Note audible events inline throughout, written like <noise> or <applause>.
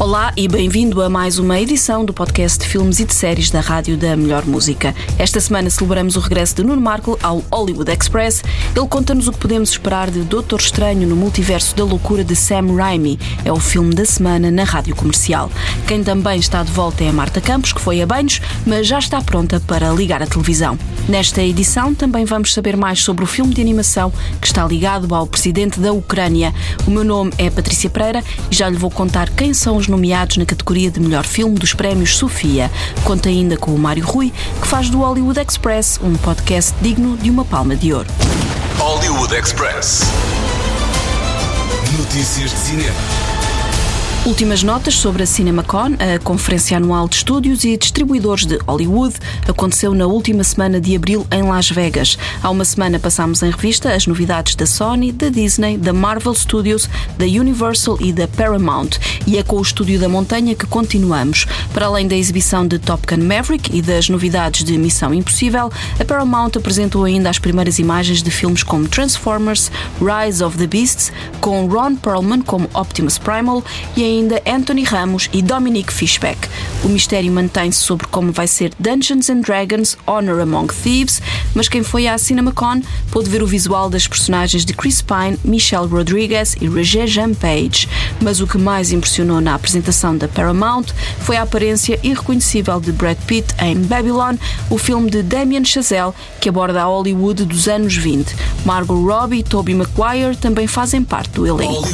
Olá e bem-vindo a mais uma edição do podcast de filmes e de séries da Rádio da Melhor Música. Esta semana celebramos o regresso de Nuno Marco ao Hollywood Express. Ele conta-nos o que podemos esperar de Doutor Estranho no Multiverso da Loucura de Sam Raimi. É o filme da semana na Rádio Comercial. Quem também está de volta é a Marta Campos, que foi a banhos, mas já está pronta para ligar a televisão. Nesta edição também vamos saber mais sobre o filme de animação que está ligado ao presidente da Ucrânia. O meu nome é Patrícia Pereira e já lhe vou contar quem são os nomeados na categoria de melhor filme dos prémios Sofia. Conta ainda com o Mário Rui, que faz do Hollywood Express um podcast digno de uma palma de ouro. Hollywood Express. Notícias de cinema. Últimas notas sobre a CinemaCon, a conferência anual de estúdios e distribuidores de Hollywood, aconteceu na última semana de abril em Las Vegas. Há uma semana passámos em revista as novidades da Sony, da Disney, da Marvel Studios, da Universal e da Paramount. E é com o Estúdio da Montanha que continuamos. Para além da exibição de Top Gun Maverick e das novidades de Missão Impossível, a Paramount apresentou ainda as primeiras imagens de filmes como Transformers, Rise of the Beasts, com Ron Perlman como Optimus Primal e ainda Anthony Ramos e Dominic Fishback. O mistério mantém-se sobre como vai ser Dungeons and Dragons Honor Among Thieves, mas quem foi à CinemaCon pôde ver o visual das personagens de Chris Pine, Michelle Rodriguez e Roger Jean Page. Mas o que mais impressionou na apresentação da Paramount foi a aparência irreconhecível de Brad Pitt em Babylon, o filme de Damien Chazelle que aborda a Hollywood dos anos 20. Margot Robbie e Tobey Maguire também fazem parte do elenco.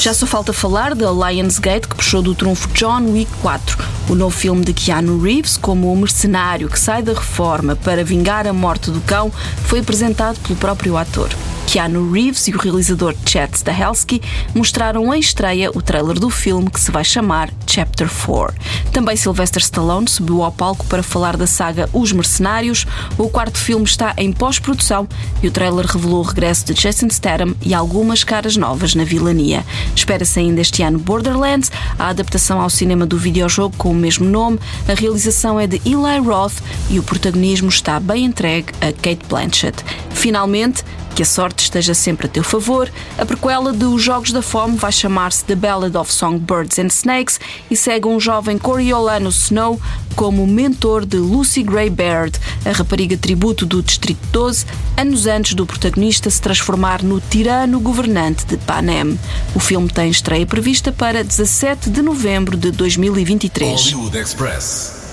Já só falta falar da Lionsgate, que puxou do trunfo John Wick 4, o novo filme de Keanu Reeves como o mercenário que sai da reforma para vingar a morte do cão, foi apresentado pelo próprio ator. Keanu Reeves e o realizador Chad Stahelski mostraram em estreia o trailer do filme que se vai chamar Chapter 4. Também Sylvester Stallone subiu ao palco para falar da saga Os Mercenários. O quarto filme está em pós-produção e o trailer revelou o regresso de Jason Statham e algumas caras novas na vilania. Espera-se ainda este ano Borderlands, a adaptação ao cinema do videojogo com o mesmo nome. A realização é de Eli Roth e o protagonismo está bem entregue a Kate Blanchett. Finalmente, que a sorte esteja sempre a teu favor, a prequela de Os Jogos da Fome vai chamar-se The Ballad of Songbirds and Snakes e segue um jovem Coriolanus Snow como mentor de Lucy Gray Baird, a rapariga tributo do Distrito 12, anos antes do protagonista se transformar no tirano governante de Panem. O filme tem estreia prevista para 17 de novembro de 2023.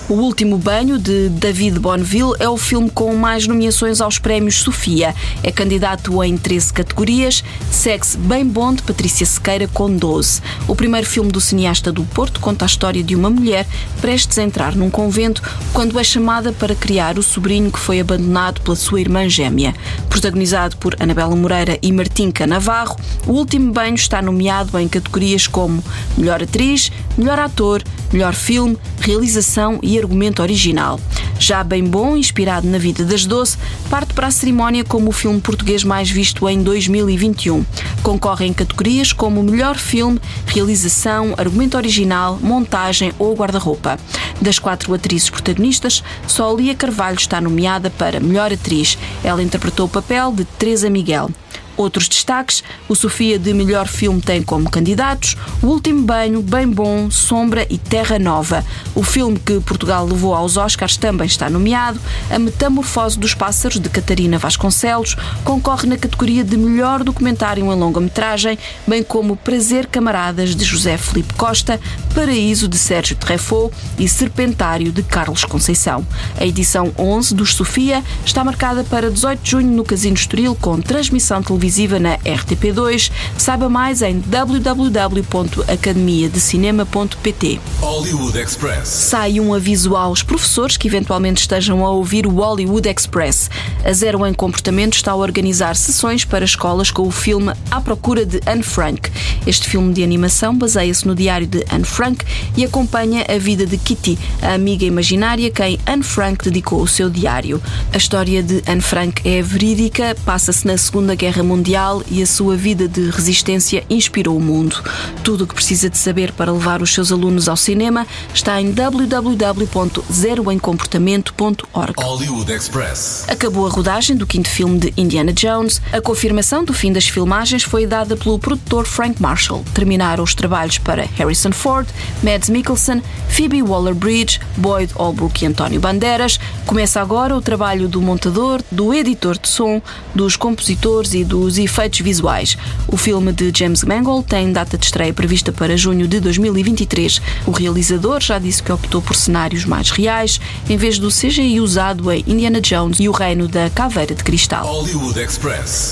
O Último Banho, de David Bonneville, é o filme com mais nomeações aos prémios Sofia. É candidato em 13 categorias, segue-se Bem Bom de Patrícia Sequeira com 12. O primeiro filme do cineasta do Porto conta a história de uma mulher prestes a entrar num convento quando é chamada para criar o sobrinho que foi abandonado pela sua irmã gêmea. Protagonizado por Anabela Moreira e Martim Canavarro, O Último Banho está nomeado em categorias como Melhor Atriz, Melhor Ator, Melhor Filme, Realização e Argumento Original. Já Bem Bom, inspirado na vida das Doce, parte para a cerimónia como o filme português mais visto em 2021. Concorre em categorias como Melhor Filme, Realização, Argumento Original, Montagem ou Guarda-roupa. Das quatro atrizes protagonistas, só Lia Carvalho está nomeada para Melhor Atriz. Ela interpretou o papel de Teresa Miguel. Outros destaques: o Sofia de Melhor Filme tem como candidatos O Último Banho, Bem Bom, Sombra e Terra Nova. O filme que Portugal levou aos Oscars também está nomeado. A Metamorfose dos Pássaros, de Catarina Vasconcelos, concorre na categoria de Melhor Documentário em Longa-Metragem, bem como Prazer Camaradas, de José Felipe Costa, Paraíso, de Sérgio Treffaut e Serpentário, de Carlos Conceição. A edição 11 dos Sofia está marcada para 18 de junho no Casino Estoril, com transmissão televisiva na RTP2. Saiba mais em www.academiadecinema.pt. Hollywood Express. Sai um aviso aos professores que eventualmente estejam a ouvir o Hollywood Express. A Zero em Comportamento está a organizar sessões para escolas com o filme À Procura de Anne Frank. Este filme de animação baseia-se no diário de Anne Frank e acompanha a vida de Kitty, a amiga imaginária quem Anne Frank dedicou o seu diário. A história de Anne Frank é verídica, passa-se na Segunda Guerra Mundial Mundial e a sua vida de resistência inspirou o mundo. Tudo o que precisa de saber para levar os seus alunos ao cinema está em www.zeroemcomportamento.org. Hollywood Express. Acabou a rodagem do quinto filme de Indiana Jones. A confirmação do fim das filmagens foi dada pelo produtor Frank Marshall. Terminaram os trabalhos para Harrison Ford, Mads Mikkelsen, Phoebe Waller-Bridge, Boyd Holbrook e António Bandeiras. Começa agora o trabalho do montador, do editor de som, dos compositores e dos efeitos visuais. O filme de James Mangold tem data de estreia prevista para junho de 2023. O realizador já disse que optou por cenários mais reais, em vez do CGI usado em Indiana Jones e o Reino da Caveira de Cristal.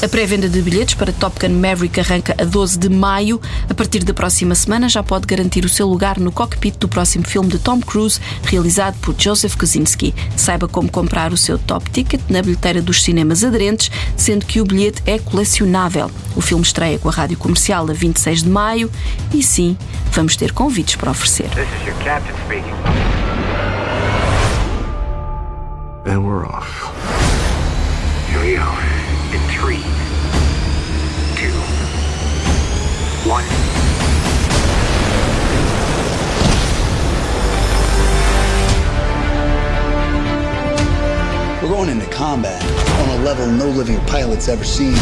A pré-venda de bilhetes para Top Gun Maverick arranca a 12 de maio. A partir da próxima semana já pode garantir o seu lugar no cockpit do próximo filme de Tom Cruise, realizado por Joseph Kosinski. Saiba como comprar o seu top ticket na bilheteira dos cinemas aderentes, sendo que o bilhete é colecionável. O filme estreia com a rádio comercial a 26 de maio e sim, vamos ter convites para oferecer. This is your captain speaking. And we're off. Here we go. In three, two, one. We're going into combat level no living pilot's ever seen.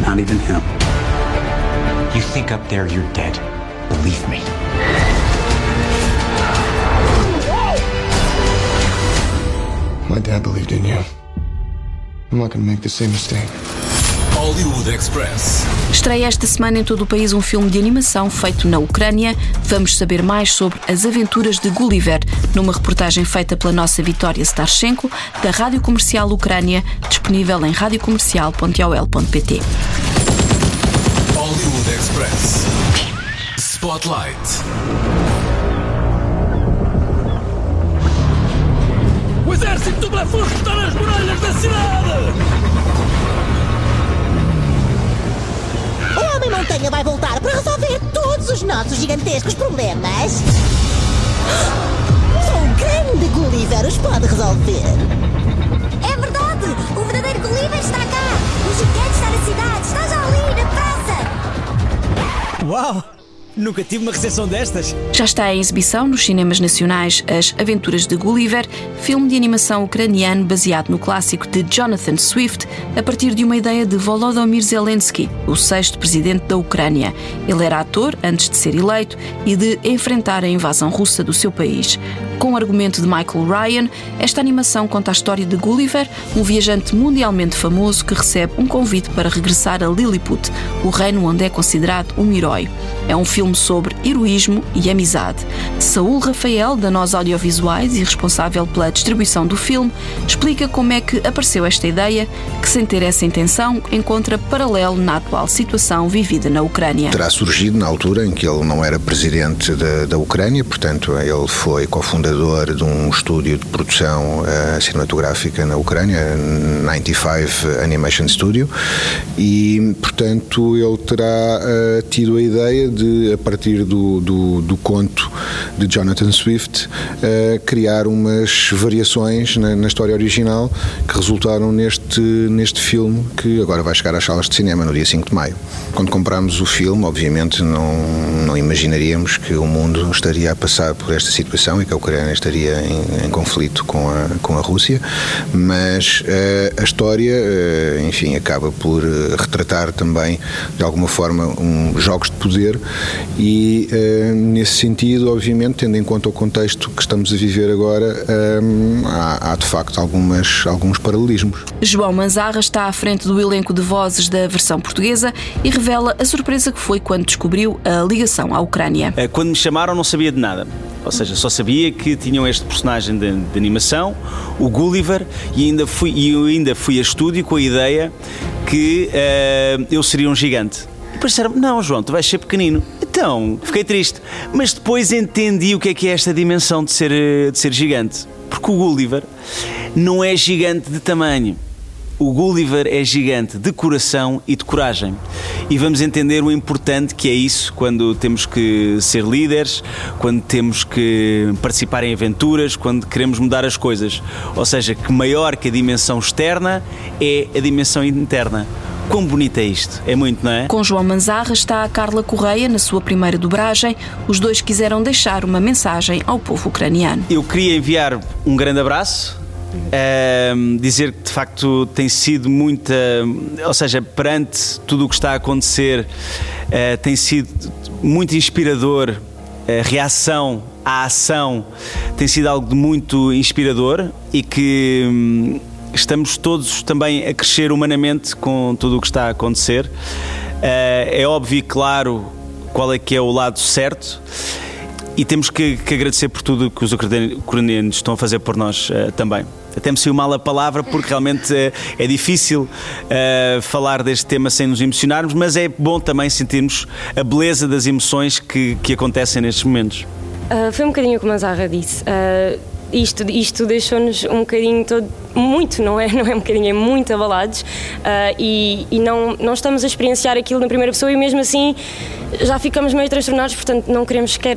Not even him. You think up there you're dead. Believe me. My dad believed in you. I'm not gonna make the same mistake. Hollywood Express. Estreia esta semana em todo o país um filme de animação feito na Ucrânia. Vamos saber mais sobre as aventuras de Gulliver numa reportagem feita pela nossa Vitória Starchenko, da Rádio Comercial Ucrânia, disponível em radiocomercial.ol.pt. Hollywood Express. Spotlight. O exército do Blefusco está nas muralhas da cidade! O Homem-Montanha vai voltar para resolver todos os nossos gigantescos problemas. Só <gasps> o grande Gulliver os pode resolver. É verdade! O verdadeiro Gulliver está cá! O gigante está na cidade! Está já ali, na praça! Uau! Nunca tive uma recepção destas! Já está em exibição nos cinemas nacionais As Aventuras de Gulliver, filme de animação ucraniano baseado no clássico de Jonathan Swift, a partir de uma ideia de Volodymyr Zelensky, o sexto presidente da Ucrânia. Ele era ator antes de ser eleito e de enfrentar a invasão russa do seu país. Com o argumento de Michael Ryan, esta animação conta a história de Gulliver, um viajante mundialmente famoso que recebe um convite para regressar a Lilliput, o reino onde é considerado um herói. É um filme sobre heroísmo e amizade. Saúl Rafael, da Nós Audiovisuais e responsável pela distribuição do filme, explica como é que apareceu esta ideia, que sem ter essa intenção encontra paralelo na atual situação vivida na Ucrânia. Terá surgido na altura em que ele não era presidente da, da Ucrânia, portanto, ele foi cofundador de um estúdio de produção uh, cinematográfica na Ucrânia, 95 Animation Studio, e, portanto, ele terá uh, tido a ideia de, a partir do, do, do conto de Jonathan Swift, uh, criar umas variações na, na, história original que resultaram neste, neste filme que agora vai chegar às salas de cinema no dia 5 de maio. Quando comprámos o filme, obviamente não, não imaginaríamos que o mundo estaria a passar por esta situação e que a Ucrânia estaria em, em conflito com a, com a Rússia, mas uh, a história, uh, enfim, acaba por retratar também, de alguma forma, um, jogos de poder e, nesse sentido, obviamente, tendo em conta o contexto que estamos a viver agora, há, há, de facto algumas, alguns paralelismos. João Manzarra está à frente do elenco de vozes da versão portuguesa e revela a surpresa que foi quando descobriu a ligação à Ucrânia. Quando me chamaram, não sabia de nada. Ou seja, só sabia que tinham este personagem de, de animação, o Gulliver, e ainda fui, e eu ainda fui a estúdio com a ideia que uh, eu seria um gigante. E depois disseram não, João, tu vais ser pequenino. Então, fiquei triste. Mas depois entendi o que é que é esta dimensão de ser, de ser gigante. Porque o Gulliver não é gigante de tamanho. O Gulliver é gigante de coração e de coragem. E vamos entender o importante que é isso quando temos que ser líderes, quando temos que participar em aventuras, quando queremos mudar as coisas. Ou seja, que maior que a dimensão externa é a dimensão interna. Quão bonito é isto? É muito, não é? Com João Manzarra está a Carla Correia na sua primeira dobragem. Os dois quiseram deixar uma mensagem ao povo ucraniano. Eu queria enviar um grande abraço. Ehm, dizer que de facto tem sido muita, ou seja, perante tudo o que está a acontecer, eh, tem sido muito inspirador a reação à ação, tem sido algo de muito inspirador e que hum, estamos todos também a crescer humanamente com tudo o que está a acontecer. Eh, é óbvio e claro qual é que é o lado certo. E temos que, que agradecer por tudo que os ucrani- ucranianos estão a fazer por nós eh, também. Até me saiu mal a palavra porque realmente eh, é difícil eh, falar deste tema sem nos emocionarmos, mas é bom também sentirmos a beleza das emoções que, que acontecem nestes momentos. Ah, foi um bocadinho como a Zarra disse. Ah, isto isto deixou-nos um bocadinho todo. Muito, não é? <laughs> Não é um bocadinho, é muito abalados. Ah, e e não, não estamos a experienciar aquilo na primeira pessoa e mesmo assim já ficamos meio transtornados, portanto não queremos sequer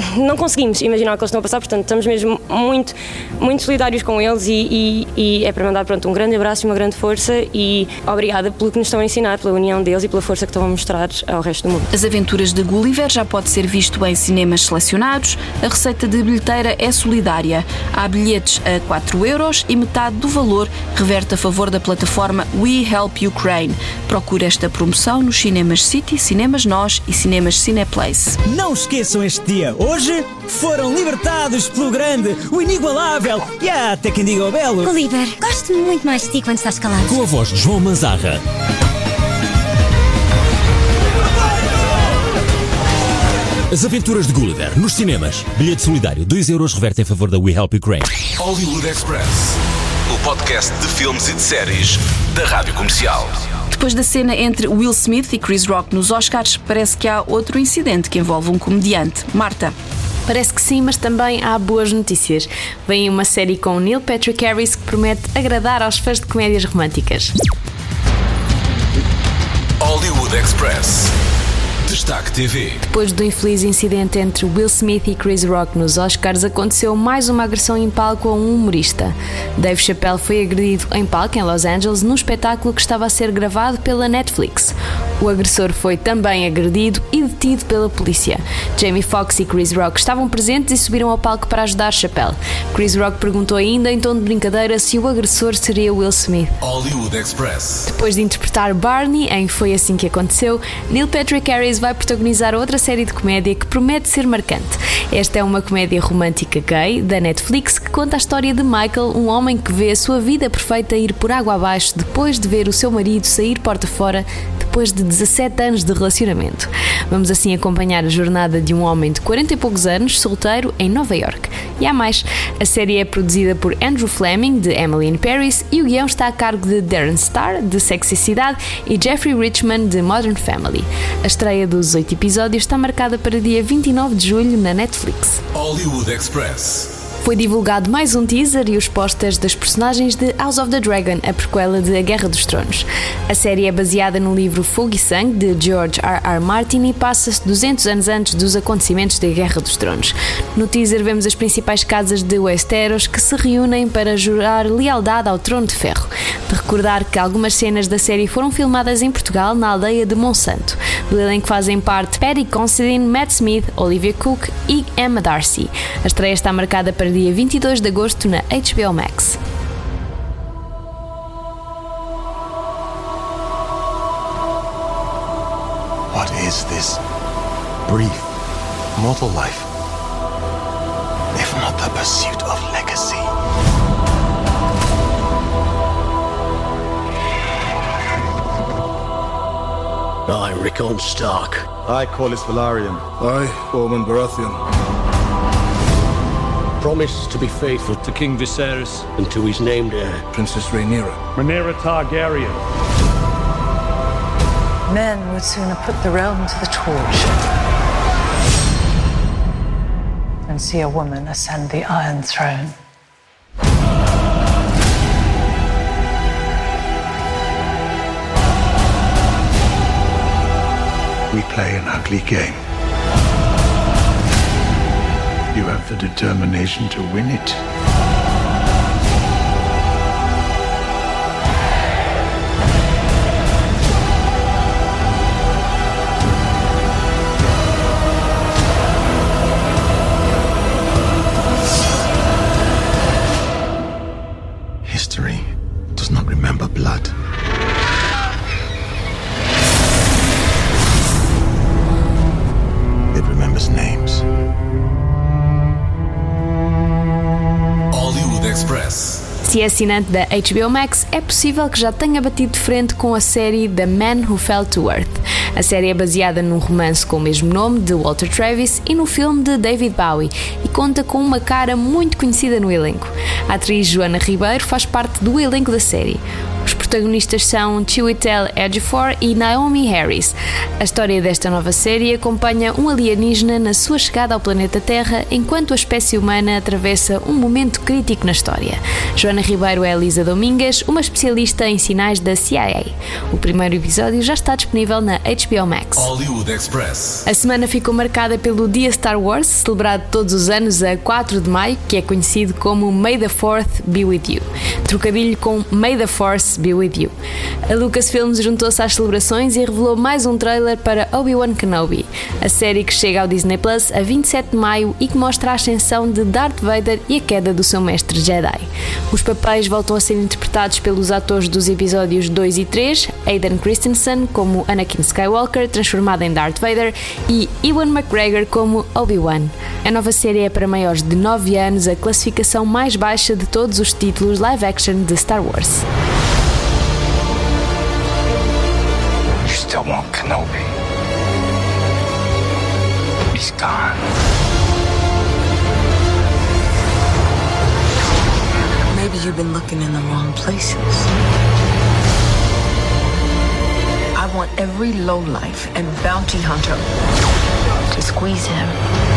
<laughs> não conseguimos imaginar o que eles estão a passar, portanto estamos mesmo muito, muito solidários com eles e, e- e é para mandar pronto, um grande abraço e uma grande força e obrigada pelo que nos estão a ensinar, pela união deles e pela força que estão a mostrar ao resto do mundo. As Aventuras de Gulliver já pode ser visto em cinemas selecionados. A receita de bilheteira é solidária. Há bilhetes a 4 euros e metade do valor reverte a favor da plataforma We Help Ukraine. Procure esta promoção nos cinemas City, Cinemas Nós e Cinemas Cineplace. Não esqueçam este dia. Hoje foram libertados pelo grande, o inigualável e há até quem diga o belo. Gulliver, gosto muito mais de ti quando estás calado. Com a voz de João Manzarra. As aventuras de Gulliver nos cinemas. Bilhete solidário 2 euros reverte em favor da We Help Ukraine. Hollywood Express. O podcast de filmes e de séries da Rádio Comercial. Depois da cena entre Will Smith e Chris Rock nos Oscars, parece que há outro incidente que envolve um comediante. Marta. Parece que sim, mas também há boas notícias. Vem uma série com Neil Patrick Harris que promete agradar aos fãs de comédias românticas. Hollywood Express. Destaque TV. Depois do infeliz incidente entre Will Smith e Chris Rock nos Oscars, aconteceu mais uma agressão em palco a um humorista. Dave Chappelle foi agredido em palco em Los Angeles num espetáculo que estava a ser gravado pela Netflix. O agressor foi também agredido e detido pela polícia. Jamie Foxx e Chris Rock estavam presentes e subiram ao palco para ajudar Chappelle. Chris Rock perguntou ainda, em tom de brincadeira, se o agressor seria Will Smith. Hollywood Express. Depois de interpretar Barney em Foi Assim Que Aconteceu, Neil Patrick Harris vai protagonizar outra série de comédia que promete ser marcante. Esta é uma comédia romântica gay da Netflix que conta a história de Michael, um homem que vê a sua vida perfeita ir por água abaixo depois de ver o seu marido sair porta fora depois de 17 anos de relacionamento. Vamos assim acompanhar a jornada de um homem de 40 e poucos anos, solteiro, em Nova York. E há mais, a série é produzida por Andrew Fleming, de Emily in Paris, e o guião está a cargo de Darren Star, de Sexicidade, e Jeffrey Richman, de Modern Family. A estreia dos oito episódios está marcada para dia 29 de julho na Netflix. Hollywood Express. Foi divulgado mais um teaser e os posters das personagens de House of the Dragon, a prequela de A Guerra dos Tronos. A série é baseada no livro Fogo e Sangue, de George R. R. Martin, e passa-se 200 anos antes dos acontecimentos da Guerra dos Tronos. No teaser vemos as principais casas de Westeros que se reúnem para jurar lealdade ao Trono de Ferro. De recordar que algumas cenas da série foram filmadas em Portugal, na aldeia de Monsanto. Do elenco fazem parte Paddy Considine, Matt Smith, Olivia Cook e Emma Darcy. A estreia está marcada para dia 22 de agosto na HBO Max. What is this brief mortal life? If not the pursuit of legacy. I, Rickon Stark. I, Corlys Velaryon. I, Ormond Baratheon. Promise to be faithful to King Viserys and to his named heir, Princess Rhaenyra. Rhaenyra Targaryen. Men would sooner put the realm to the torch than see a woman ascend the Iron Throne. We play an ugly game. You have the determination to win it. Assinante da HBO Max, é possível que já tenha batido de frente com a série The Man Who Fell to Earth. A série é baseada num romance com o mesmo nome de Walter Travis e no filme de David Bowie e conta com uma cara muito conhecida no elenco. A atriz Joana Ribeiro faz parte do elenco da série. Protagonistas são Chiwetel Ejiofor e Naomi Harris. A história desta nova série acompanha um alienígena na sua chegada ao planeta Terra enquanto a espécie humana atravessa um momento crítico na história. Joana Ribeiro é Elisa Domingues, uma especialista em sinais da CIA. O primeiro episódio já está disponível na HBO Max. Hollywood Express. A semana ficou marcada pelo Dia Star Wars, celebrado todos os anos a 4 de maio, que é conhecido como May the 4th Be With You. Trocadilho com May the Force Be With You. A Lucasfilms juntou-se às celebrações e revelou mais um trailer para Obi-Wan Kenobi, a série que chega ao Disney Plus a 27 de maio e que mostra a ascensão de Darth Vader e a queda do seu mestre Jedi. Os papéis voltam a ser interpretados pelos atores dos episódios 2 e 3, Aidan Christensen como Anakin Skywalker, transformado em Darth Vader, e Ewan McGregor como Obi-Wan. A nova série é para maiores de 9 anos a classificação mais baixa de todos os títulos live action de Star Wars. Kenobi. He's gone. Maybe you've been looking in the wrong places. I want every lowlife and bounty hunter to squeeze him.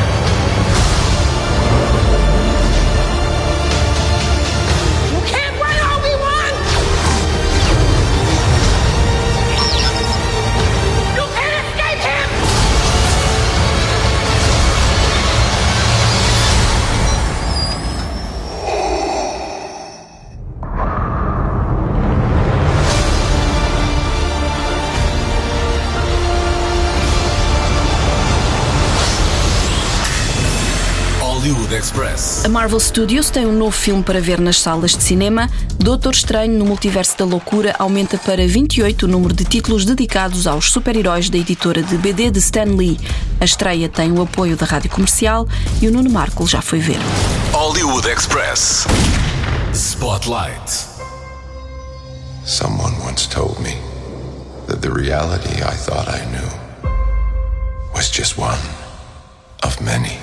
Marvel Studios tem um novo filme para ver nas salas de cinema. Doutor Estranho no Multiverso da Loucura aumenta para 28 o número de títulos dedicados aos super-heróis da editora de BD de Stan Lee. A estreia tem o apoio da rádio comercial e o Nuno Marco já foi ver. Hollywood Express. Spotlight. Someone once told me that the reality I thought I knew was just one of many.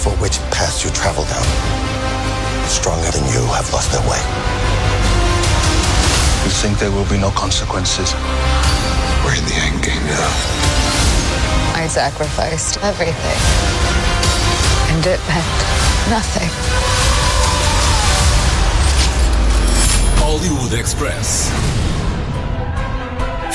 Careful which path you travel down. Stronger than you have lost their way. You think there will be no consequences? We're in the end game now. I sacrificed everything. And it meant nothing. Hollywood Express.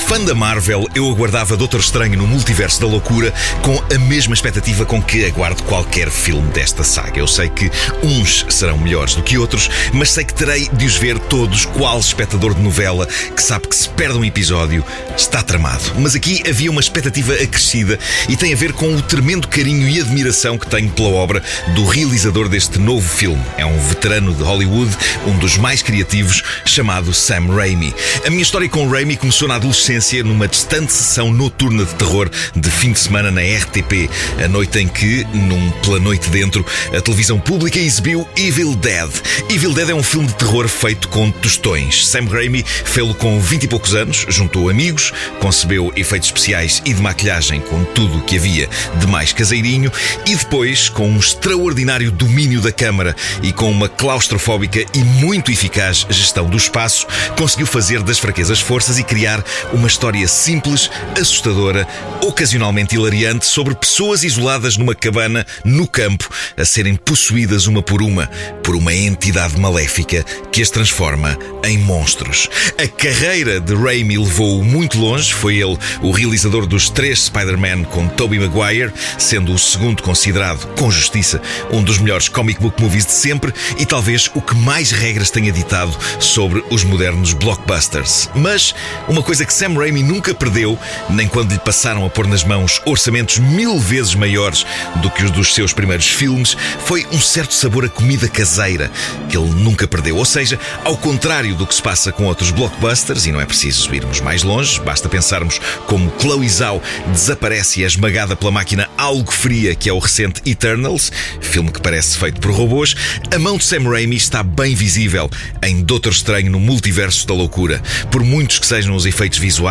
Fã da Marvel, eu aguardava Doutor Estranho no Multiverso da Loucura com a mesma expectativa com que aguardo qualquer filme desta saga. Eu sei que uns serão melhores do que outros, mas sei que terei de os ver todos, qual espectador de novela que sabe que se perde um episódio, está tramado. Mas aqui havia uma expectativa acrescida e tem a ver com o tremendo carinho e admiração que tenho pela obra do realizador deste novo filme. É um veterano de Hollywood, um dos mais criativos, chamado Sam Raimi. A minha história com Raimi começou na adolescência numa distante sessão noturna de terror de fim de semana na RTP, a noite em que, num pela noite dentro, a televisão pública exibiu Evil Dead. Evil Dead é um filme de terror feito com tostões. Sam Raimi fê-lo com 20 e poucos anos, juntou amigos, concebeu efeitos especiais e de maquilhagem com tudo o que havia de mais caseirinho e depois, com um extraordinário domínio da câmara e com uma claustrofóbica e muito eficaz gestão do espaço, conseguiu fazer das fraquezas forças e criar uma história simples, assustadora, ocasionalmente hilariante sobre pessoas isoladas numa cabana no campo a serem possuídas uma por uma por uma entidade maléfica que as transforma em monstros. A carreira de Raimi levou-o muito longe, foi ele o realizador dos três Spider-Man com Tobey Maguire, sendo o segundo considerado, com justiça, um dos melhores comic book movies de sempre e talvez o que mais regras tenha ditado sobre os modernos blockbusters. Mas uma coisa que Sam Sam Raimi nunca perdeu, nem quando lhe passaram a pôr nas mãos orçamentos mil vezes maiores do que os dos seus primeiros filmes, foi um certo sabor a comida caseira que ele nunca perdeu. Ou seja, ao contrário do que se passa com outros blockbusters, e não é preciso irmos mais longe, basta pensarmos como Chloe Zhao desaparece e é esmagada pela máquina algo fria que é o recente Eternals, filme que parece feito por robôs, a mão de Sam Raimi está bem visível em Doutor Estranho no Multiverso da Loucura. Por muitos que sejam os efeitos visuais,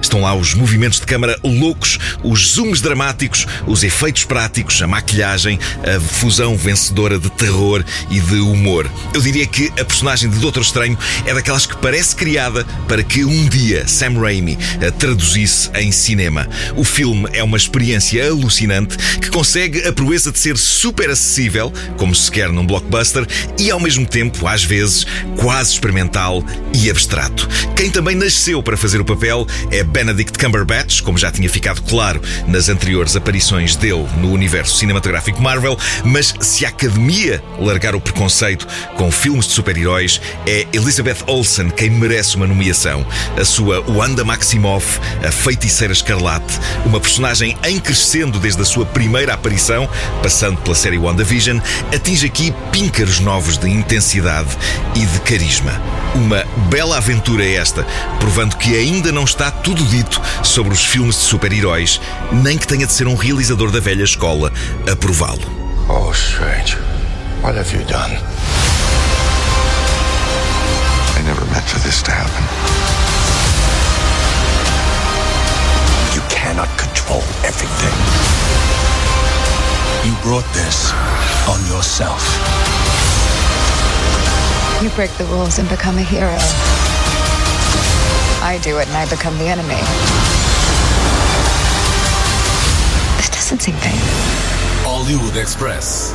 estão lá os movimentos de câmara loucos, os zooms dramáticos, os efeitos práticos, a maquilhagem, a fusão vencedora de terror e de humor. Eu diria que a personagem de Doutor Estranho é daquelas que parece criada para que um dia Sam Raimi a traduzisse em cinema. O filme é uma experiência alucinante que consegue a proeza de ser super acessível, como se quer num blockbuster, e ao mesmo tempo, às vezes, quase experimental e abstrato. Quem também nasceu para fazer o papel é Benedict Cumberbatch, como já tinha ficado claro nas anteriores aparições dele no universo cinematográfico Marvel, mas se a Academia largar o preconceito com filmes de super-heróis, é Elizabeth Olsen quem merece uma nomeação. A sua Wanda Maximoff, a feiticeira escarlate, uma personagem em crescendo desde a sua primeira aparição, passando pela série WandaVision, atinge aqui píncaros novos de intensidade e de carisma. Uma bela aventura esta, provando que ainda não está tudo dito sobre os filmes de super-heróis, nem que tenha de ser um realizador da velha escola a prová-lo. Oh, Strange, what have you done? I never meant for this to happen. You cannot control everything. You brought this on yourself. You break the rules and become a hero. I do it and I become the enemy. This doesn't seem fair. Hollywood Express.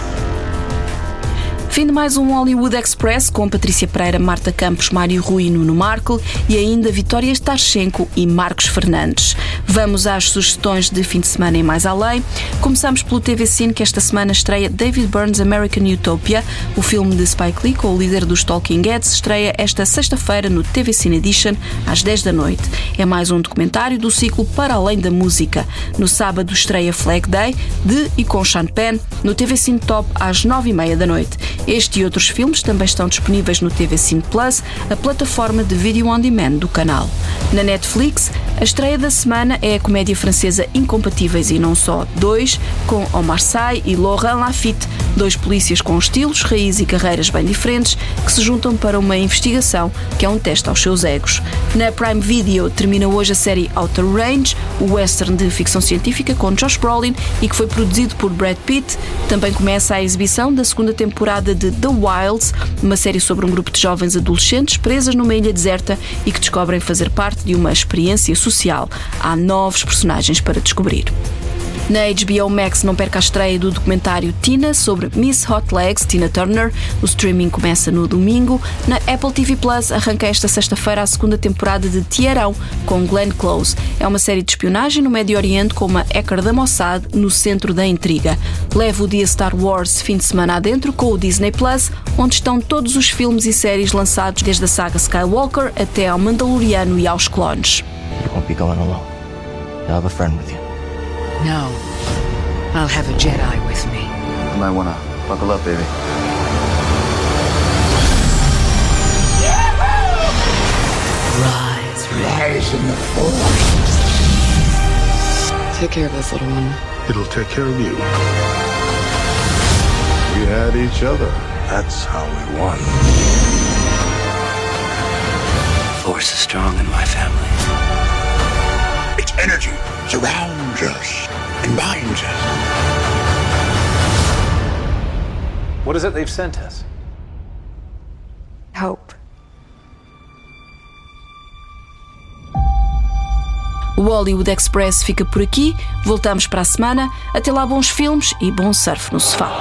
Fim de mais um Hollywood Express com Patrícia Pereira, Marta Campos, Mário Rui Nuno Marco e ainda Vitória Starchenko e Marcos Fernandes. Vamos às sugestões de fim de semana e mais além. Começamos pelo TV Cine que esta semana estreia David Burns American Utopia, o filme de Spike Lee com o líder dos Talking Heads, estreia esta sexta-feira no TV Cine Edition às 10 da noite. É mais um documentário do ciclo Para Além da Música. No sábado estreia Flag Day de e com Sean Penn no TV Cine Top às 9 e meia da noite. Este e outros filmes também estão disponíveis no TV Cine Plus, a plataforma de vídeo on demand do canal. Na Netflix, a estreia da semana é a comédia francesa Incompatíveis e não só, dois, com Omar Sy e Laurent Lafitte, dois polícias com estilos, raiz e carreiras bem diferentes que se juntam para uma investigação que é um teste aos seus egos. Na Prime Video termina hoje a série Outer Range, o western de ficção científica com Josh Brolin e que foi produzido por Brad Pitt. Também começa a exibição da segunda temporada de The Wilds, uma série sobre um grupo de jovens adolescentes presas numa ilha deserta e que descobrem fazer parte de uma experiência social. Há novos personagens para descobrir. Na HBO Max não perca a estreia do documentário Tina sobre Miss Hot Legs, Tina Turner. O streaming começa no domingo. Na Apple TV Plus arranca esta sexta-feira a segunda temporada de Tiarão com Glenn Close. É uma série de espionagem no Médio Oriente com uma hacker da Mossad no centro da intriga. Leva o dia Star Wars fim de semana adentro com o Disney Plus, onde estão todos os filmes e séries lançados desde a saga Skywalker até ao Mandaloriano e aos clones. You won't be going alone. You'll have a friend with you. No. I'll have a Jedi with me. You might wanna buckle up, baby. Rise, Rise in the force. Take care of this little one. It'll take care of you. We had each other. That's how we won. Force is strong in my family. Its energy surrounds us and binds us. What is it they've sent us? Hope. O Hollywood Express fica por aqui. Voltamos para a semana. Até lá, bons filmes e bom surf no sofá.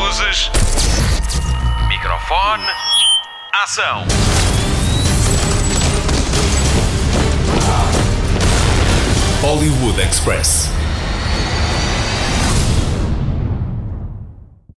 Luzes. Microfone. Ação. Hollywood Express.